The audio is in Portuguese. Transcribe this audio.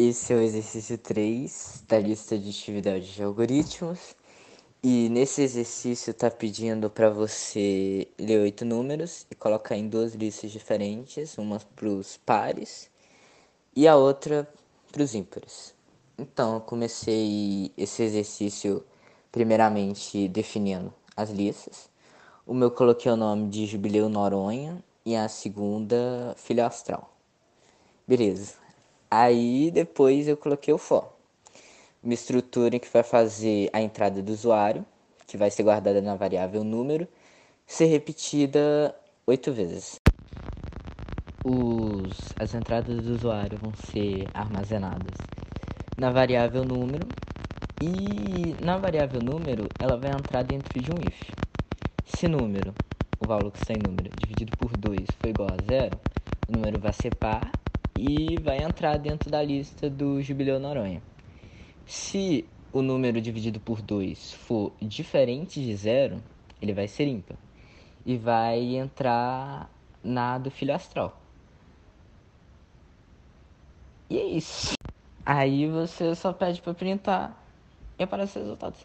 Esse é o exercício 3 da lista de atividades de algoritmos. E nesse exercício está pedindo para você ler oito números e colocar em duas listas diferentes, uma para os pares e a outra para os ímpares. Então, eu comecei esse exercício primeiramente definindo as listas. O meu coloquei o nome de Jubileu Noronha e a segunda Filho Astral. Beleza. Aí depois eu coloquei o for. Uma estrutura que vai fazer a entrada do usuário, que vai ser guardada na variável número, ser repetida oito vezes. Os, as entradas do usuário vão ser armazenadas na variável número e na variável número ela vai entrar dentro de um if. Se número, o valor que está em número, dividido por 2 for igual a zero, o número vai ser par e vai entrar dentro da lista do Jubileu Noronha. Se o número dividido por 2 for diferente de zero, ele vai ser ímpar e vai entrar na do filho astral. E é isso. Aí você só pede para printar e aparece o resultado.